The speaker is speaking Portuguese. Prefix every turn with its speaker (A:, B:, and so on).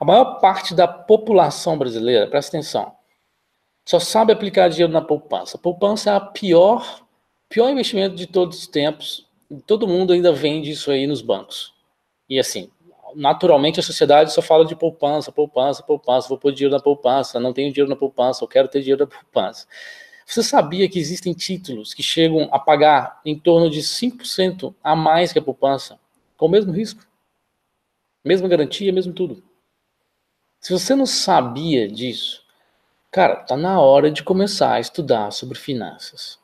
A: A maior parte da população brasileira, presta atenção, só sabe aplicar dinheiro na poupança. Poupança é a pior, pior investimento de todos os tempos. Todo mundo ainda vende isso aí nos bancos. E assim, naturalmente a sociedade só fala de poupança, poupança, poupança, vou pôr dinheiro na poupança, não tenho dinheiro na poupança, eu quero ter dinheiro na poupança. Você sabia que existem títulos que chegam a pagar em torno de 5% a mais que a poupança, com o mesmo risco? Mesma garantia, mesmo tudo. Se você não sabia disso, cara, tá na hora de começar a estudar sobre finanças.